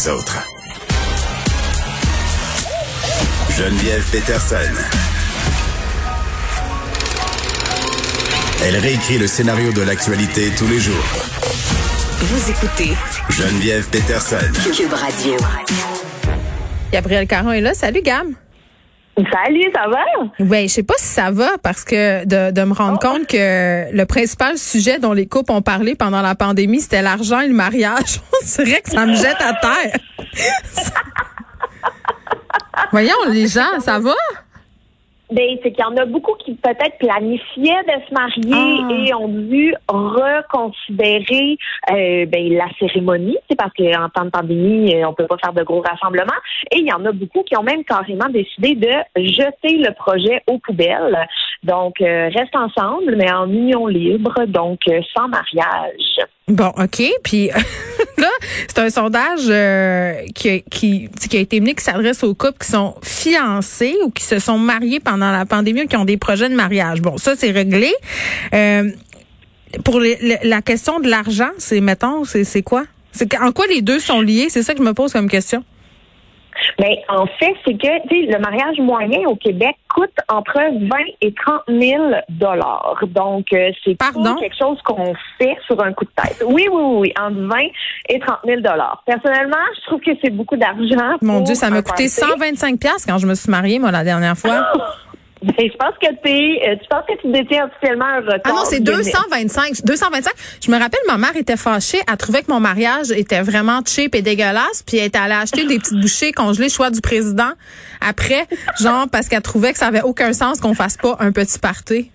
les autres. Geneviève Peterson. Elle réécrit le scénario de l'actualité tous les jours. Vous écoutez Geneviève Peterson. Cube Radio. Gabriel Caron est là. Salut, Gam. Salut, ça va? Oui, je sais pas si ça va parce que de, de me rendre compte que le principal sujet dont les couples ont parlé pendant la pandémie, c'était l'argent et le mariage. On dirait que ça me jette à terre. Voyons, les gens, ça va? Ben, c'est qu'il y en a beaucoup qui peut-être planifiaient de se marier Ah. et ont dû reconsidérer euh, ben, la cérémonie, c'est parce qu'en temps de pandémie, euh, on peut pas faire de gros rassemblements. Et il y en a beaucoup qui ont même carrément décidé de jeter le projet aux poubelles. Donc, euh, reste ensemble, mais en union libre, donc euh, sans mariage. Bon, OK. Puis là, c'est un sondage euh, qui, qui, qui a été mené qui s'adresse aux couples qui sont fiancés ou qui se sont mariés pendant la pandémie ou qui ont des projets de mariage. Bon, ça, c'est réglé. Euh, pour les- le- la question de l'argent, c'est, mettons, c'est, c'est quoi? C'est en quoi les deux sont liés? C'est ça que je me pose comme question. Mais en fait, c'est que tu sais, le mariage moyen au Québec coûte entre 20 et 30 000 dollars. Donc, euh, c'est pas quelque chose qu'on fait sur un coup de tête. Oui, oui, oui, oui, entre 20 et 30 000 dollars. Personnellement, je trouve que c'est beaucoup d'argent. Mon Dieu, ça m'a coûté party. 125 pièces quand je me suis mariée, moi, la dernière fois. Ben, je pense que euh, tu penses que tu détiens officiellement un record. Ah non, c'est Guinness. 225. 225. Je me rappelle, ma mère était fâchée. Elle trouvait que mon mariage était vraiment cheap et dégueulasse. Puis elle était allée acheter des petites bouchées congelées choix du président après, genre parce qu'elle trouvait que ça avait aucun sens qu'on fasse pas un petit party.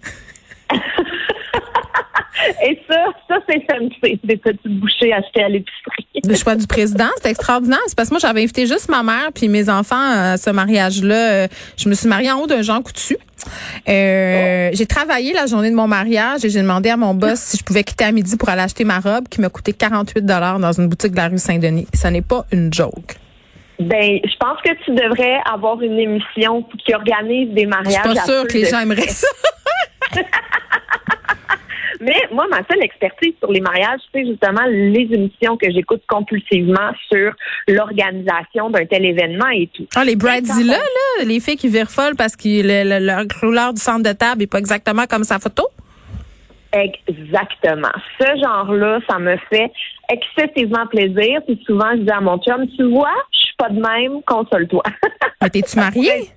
Et ça, ça c'est des petites bouchées achetées à l'épicerie. Le choix du président, c'était extraordinaire. C'est parce que moi, j'avais invité juste ma mère puis mes enfants à ce mariage-là. Euh, Je me suis mariée en haut d'un Jean Coutu. Euh, J'ai travaillé la journée de mon mariage et j'ai demandé à mon boss si je pouvais quitter à midi pour aller acheter ma robe qui m'a coûté 48 dollars dans une boutique de la rue Saint-Denis. Ce n'est pas une joke. Ben, je pense que tu devrais avoir une émission qui organise des Je mariages. suis pas sûre que les gens aimeraient ça. Moi, ma seule expertise sur les mariages, c'est justement les émissions que j'écoute compulsivement sur l'organisation d'un tel événement et tout. Ah, les bridezillas, là, les filles qui virent folles parce que le, le, leur couleur du centre de table est pas exactement comme sa photo? Exactement. Ce genre-là, ça me fait excessivement plaisir. Puis souvent, je dis à mon chum, tu vois, je suis pas de même, console-toi. Mais t'es-tu mariée?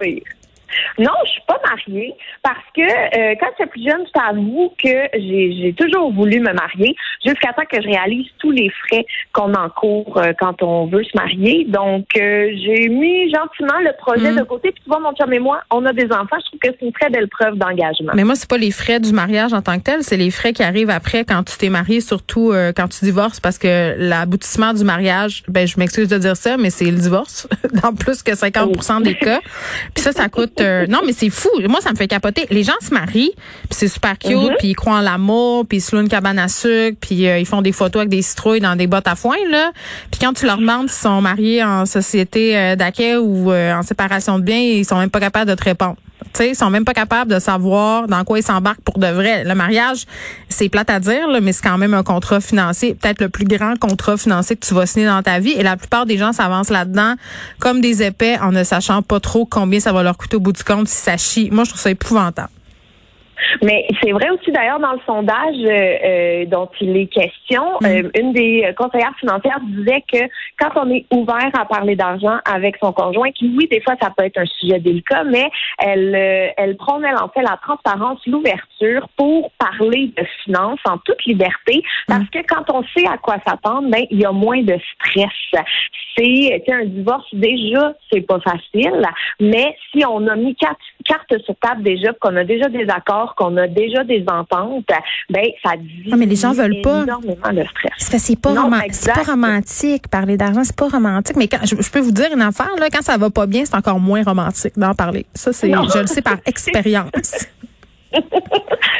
Non, je suis pas mariée parce que euh, quand j'étais plus jeune, je t'avoue que j'ai j'ai toujours voulu me marier jusqu'à temps que je réalise tous les frais qu'on encourt euh, quand on veut se marier. Donc, euh, j'ai mis gentiment le projet Mm. de côté. Puis tu vois, mon chum et moi, on a des enfants. Je trouve que c'est une très belle preuve d'engagement. Mais moi, c'est pas les frais du mariage en tant que tel, c'est les frais qui arrivent après quand tu t'es marié, surtout euh, quand tu divorces, parce que l'aboutissement du mariage, ben je m'excuse de dire ça, mais c'est le divorce dans plus que 50% des cas. Puis ça, ça coûte. Euh, non, mais c'est fou. Moi, ça me fait capoter. Les gens se marient, puis c'est super cute, Mhm. puis ils croient en l'amour, puis ils se louent une cabane à sucre, puis euh, ils font des photos avec des citrouilles dans des bottes à foin là. Puis quand tu leur demandes s'ils sont mariés en société euh, d'accueil ou en séparation de biens, ils sont même pas capables de te répondre. Tu ils sont même pas capables de savoir dans quoi ils s'embarquent pour de vrai. Le mariage, c'est plate à dire, là, mais c'est quand même un contrat financier, peut-être le plus grand contrat financier que tu vas signer dans ta vie. Et la plupart des gens s'avancent là-dedans comme des épais en ne sachant pas trop combien ça va leur coûter au bout du compte si ça chie. Moi, je trouve ça épouvantable. Mais c'est vrai aussi d'ailleurs dans le sondage euh, euh, dont il est question, euh, une des euh, conseillères financières disait que quand on est ouvert à parler d'argent avec son conjoint, qui oui des fois ça peut être un sujet délicat, mais elle euh, elle prône elle en fait la transparence, l'ouverture pour parler de finances en toute liberté, parce que quand on sait à quoi s'attendre, ben il y a moins de stress. C'est un divorce déjà c'est pas facile, mais si on a mis quatre cartes sur table déjà, qu'on a déjà des accords, qu'on a déjà des ententes, ben ça diminue Ah, mais les gens veulent pas. énormément le stress. C'est pas, Non, pas romantique. Parler d'argent, c'est pas romantique. Mais quand, je, je peux vous dire une affaire, là, quand ça va pas bien, c'est encore moins romantique d'en parler. Ça, c'est, Non. je le sais par expérience.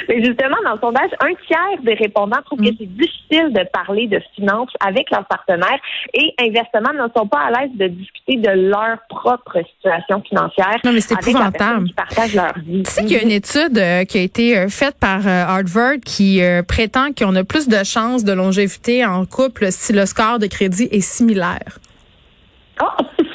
Mais justement, dans le sondage, un tiers des répondants trouvent Mm. que c'est difficile de parler de finances avec leurs partenaires et inversement ne sont pas à l'aise de discuter de leur propre situation financière Non, mais c'est épouvantable. personne qui partage leur vie. Tu sais qu'il y a une étude euh, qui a été euh, faite par euh, Harvard qui prétend qu'on a plus de chances de longévité en couple si le score de crédit est similaire.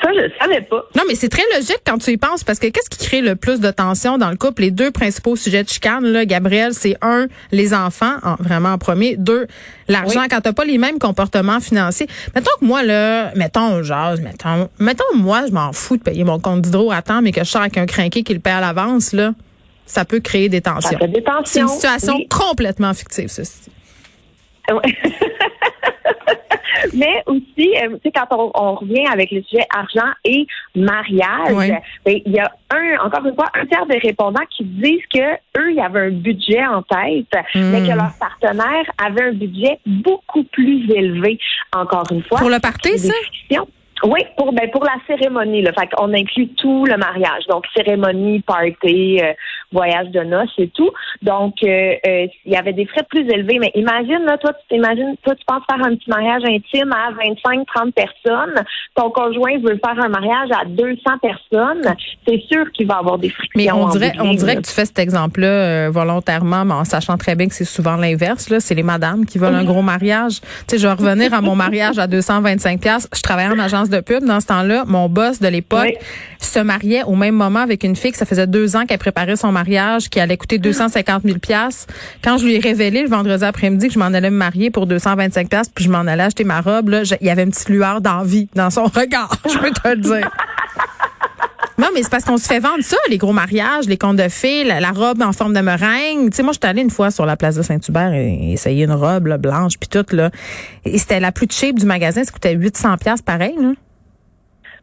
Ça, je savais pas. Non, mais c'est très logique quand tu y penses parce que qu'est-ce qui crée le plus de tension dans le couple? Les deux principaux sujets de chicane, là, Gabriel, c'est un, les enfants, vraiment en premier. Deux, l'argent. Quand t'as pas les mêmes comportements financiers. Mettons que moi, là, mettons, genre, mettons, mettons, moi, je m'en fous de payer mon compte d'hydro à temps, mais que je sors avec un crinqué qui le paie à l'avance, là, ça peut créer des tensions. Ça fait des tensions. C'est une situation oui. complètement fictive, ceci. Mais aussi, euh, tu sais, quand on, on, revient avec le sujet argent et mariage, Oui. ben, il y a un, encore une fois, un tiers des répondants qui disent que eux, il y avait un budget en tête, Hmm. mais que leur partenaire avait un budget beaucoup plus élevé. Encore une fois. Pour le party, ça? Oui, pour ben pour la cérémonie. Là. Fait qu'on inclut tout le mariage. Donc, cérémonie, party, euh, voyage de noces et tout. Donc, euh, euh, il y avait des frais plus élevés. Mais imagine, là, toi, tu t'imagines, toi, tu penses faire un petit mariage intime à 25, 30 personnes. Ton conjoint veut faire un mariage à 200 personnes. C'est sûr qu'il va avoir des frictions. Mais on dirait, on dirait que tu fais cet exemple-là volontairement, mais en sachant très bien que c'est souvent l'inverse. Là, c'est les madames qui veulent un gros mariage. Tu sais, je vais revenir à mon mariage à 225 pièces. Je travaillais en agence de pub dans ce temps-là. Mon boss de l'époque Oui. se mariait au même moment avec une fille que ça faisait deux ans qu'elle préparait son mariage, qui allait coûter 250 000 pièces. Quand je lui ai révélé le vendredi après-midi que je m'en allais me marier pour 225 pièces, puis je m'en allais acheter ma robe, là, je- il y avait une petite lueur d'envie dans son regard. Je peux te le dire. Non, mais c'est parce qu'on se fait vendre ça, les gros mariages, les contes de fées, la, la robe en forme de meringue. Tu sais, moi, j'étais allée une fois sur la place de Saint-Hubert et, et essayer une robe là, blanche puis toute là. Et c'était la plus cheap du magasin, ça coûtait 800 pièces pareil là.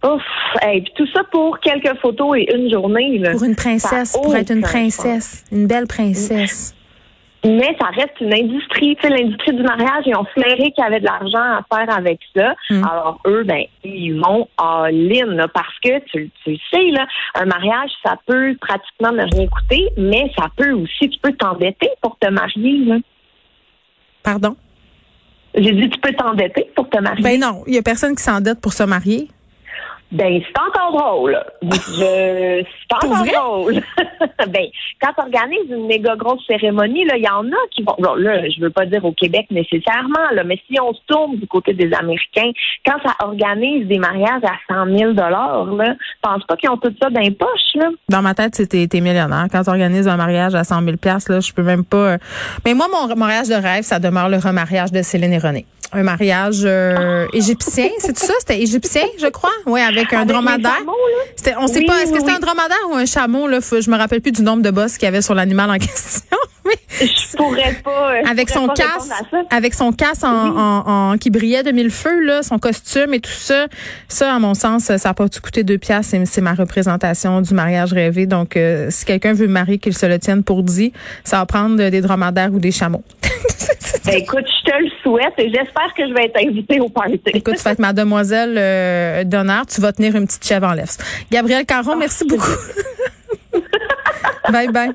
Ouf, hey, puis tout ça pour quelques photos et une journée. Là. Pour une princesse, pour être une princesse, une belle princesse. Mais ça reste une industrie, tu sais, l'industrie du mariage, ils ont flairé qu'il y avait de l'argent à faire avec ça. Mm. Alors eux, ben, ils vont all-in, là, parce que tu, tu le sais, là, un mariage, ça peut pratiquement ne rien coûter, mais ça peut aussi, tu peux t'endetter pour te marier. Là. Pardon? J'ai dit, tu peux t'endetter pour te marier. Ben non, il y a personne qui s'endette pour se marier. Ben, c'est encore drôle. Je, c'est encore drôle. ben, quand tu organises une méga grosse cérémonie, là, il y en a qui vont. Bon, là, je veux pas dire au Québec nécessairement, là, mais si on se tourne du côté des Américains, quand ça organise des mariages à 100 000 là, je pense pas qu'ils ont tout ça dans les poches, là. Dans ma tête, c'était t'es millionnaire. Quand tu organises un mariage à 100 000 là, je peux même pas. euh, Mais moi, mon mariage de rêve, ça demeure le remariage de Céline et René. Un mariage euh, égyptien, c'est tout ça? C'était égyptien, je crois? Oui, avec un Avec dromadaire. chameaux, on sait Oui, pas, est-ce que c'était oui. un dromadaire ou un chameau? Là, Faut- je me rappelle plus du nombre de bosses qu'il y avait sur l'animal en question. Je pourrais pas. euh, je avec pourrais son pas casque, avec son casque en, en- en- qui brillait de mille feux, là, son costume et tout ça. Ça, à mon sens, ça n'a pas tout coûté deux piastres. C'est, c'est ma représentation du mariage rêvé. Donc, euh, si quelqu'un veut me marier, qu'il se le tienne pour dit, ça va prendre des dromadaires ou des chameaux. Ben, écoute, je te le souhaite et j'espère que je vais être invitée au party. Écoute, tu vas être ma demoiselle euh, d'honneur. Tu vas tenir une petite chèvre en lèvres. Gabrielle Caron, merci beaucoup. bye bye.